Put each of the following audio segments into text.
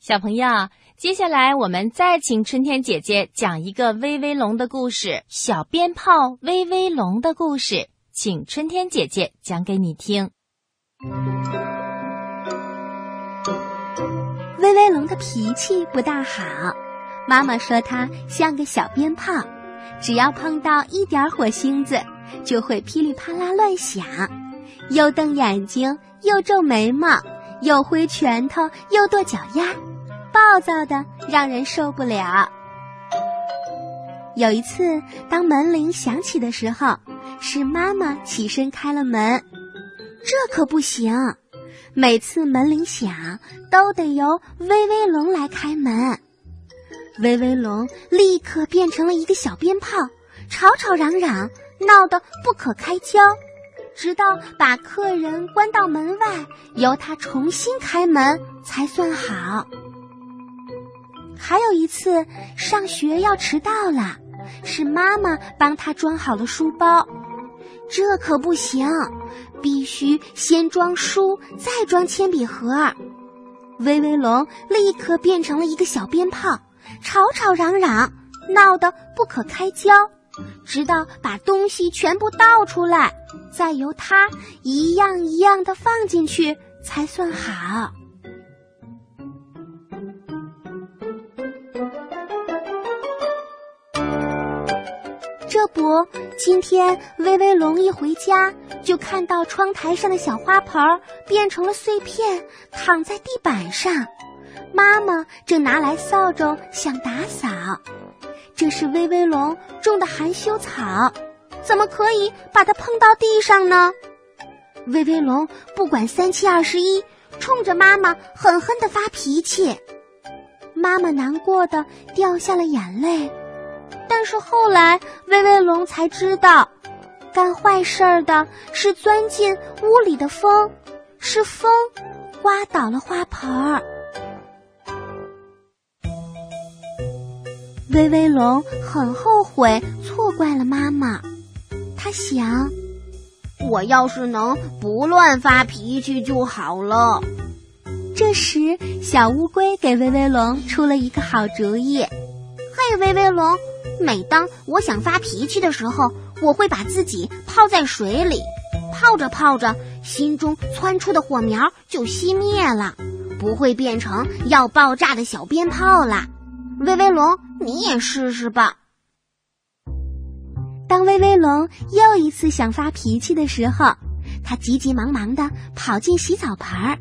小朋友，接下来我们再请春天姐姐讲一个威威龙的故事——小鞭炮威威龙的故事，请春天姐姐讲给你听。威威龙的脾气不大好，妈妈说它像个小鞭炮，只要碰到一点火星子，就会噼里啪啦乱响，又瞪眼睛，又皱眉毛，又挥拳头，又跺脚丫，暴躁的让人受不了。有一次，当门铃响起的时候，是妈妈起身开了门，这可不行。每次门铃响，都得由威威龙来开门。威威龙立刻变成了一个小鞭炮，吵吵嚷嚷，闹得不可开交，直到把客人关到门外，由他重新开门才算好。还有一次上学要迟到了，是妈妈帮他装好了书包，这可不行。必须先装书，再装铅笔盒。威威龙立刻变成了一个小鞭炮，吵吵嚷嚷，闹得不可开交，直到把东西全部倒出来，再由它一样一样的放进去才算好。这不，今天威威龙一回家。就看到窗台上的小花盆变成了碎片，躺在地板上。妈妈正拿来扫帚想打扫。这是威威龙种的含羞草，怎么可以把它碰到地上呢？威威龙不管三七二十一，冲着妈妈狠狠地发脾气。妈妈难过的掉下了眼泪。但是后来，威威龙才知道。干坏事儿的是钻进屋里的风，是风刮倒了花盆儿。威威龙很后悔错怪了妈妈，他想，我要是能不乱发脾气就好了。这时，小乌龟给威威龙出了一个好主意：“嘿，威威龙，每当我想发脾气的时候。”我会把自己泡在水里，泡着泡着，心中窜出的火苗就熄灭了，不会变成要爆炸的小鞭炮啦。威威龙，你也试试吧。当威威龙又一次想发脾气的时候，他急急忙忙的跑进洗澡盆儿，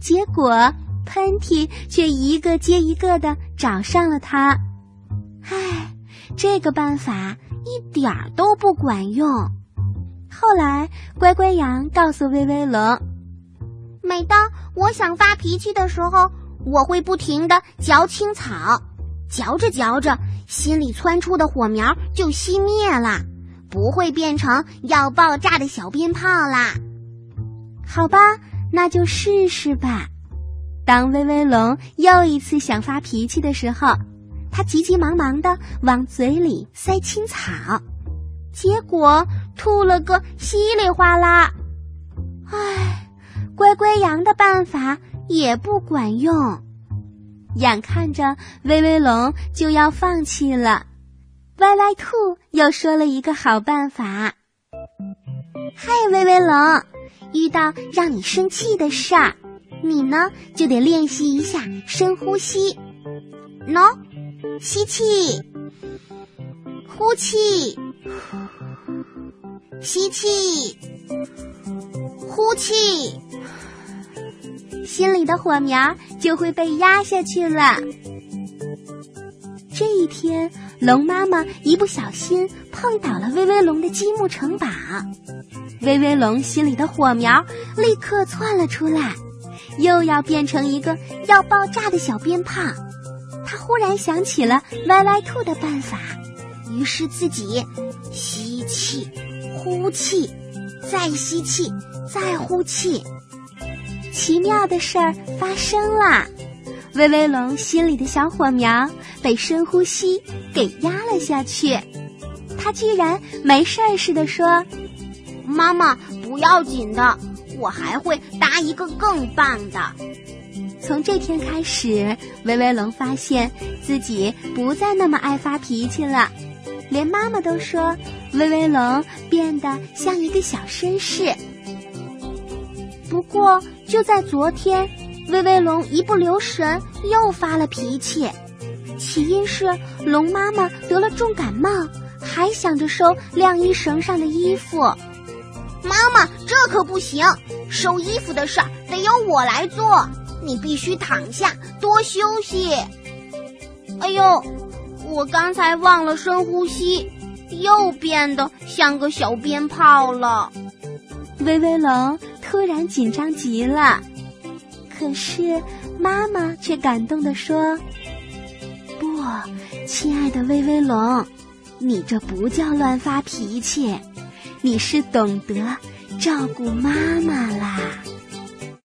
结果喷嚏却一个接一个的找上了他。唉，这个办法。一点儿都不管用。后来，乖乖羊告诉威威龙：“每当我想发脾气的时候，我会不停的嚼青草，嚼着嚼着，心里窜出的火苗就熄灭了，不会变成要爆炸的小鞭炮啦。”好吧，那就试试吧。当威威龙又一次想发脾气的时候。他急急忙忙的往嘴里塞青草，结果吐了个稀里哗啦。唉，乖乖羊的办法也不管用。眼看着威威龙就要放弃了，歪歪兔又说了一个好办法。嗨，威威龙，遇到让你生气的事儿，你呢就得练习一下深呼吸。喏。吸气，呼气，吸气，呼气，心里的火苗就会被压下去了。这一天，龙妈妈一不小心碰倒了威威龙的积木城堡，威威龙心里的火苗立刻窜了出来，又要变成一个要爆炸的小鞭炮。忽然想起了歪歪兔的办法，于是自己吸气、呼气，再吸气、再呼气。奇妙的事儿发生了，威威龙心里的小火苗被深呼吸给压了下去。他居然没事儿似的说：“妈妈，不要紧的，我还会搭一个更棒的。”从这天开始，威威龙发现自己不再那么爱发脾气了，连妈妈都说威威龙变得像一个小绅士。不过，就在昨天，威威龙一不留神又发了脾气，起因是龙妈妈得了重感冒，还想着收晾衣绳上的衣服。妈妈，这可不行，收衣服的事儿得由我来做。你必须躺下多休息。哎呦，我刚才忘了深呼吸，又变得像个小鞭炮了。威威龙突然紧张极了，可是妈妈却感动地说：“不，亲爱的威威龙，你这不叫乱发脾气，你是懂得照顾妈妈啦。”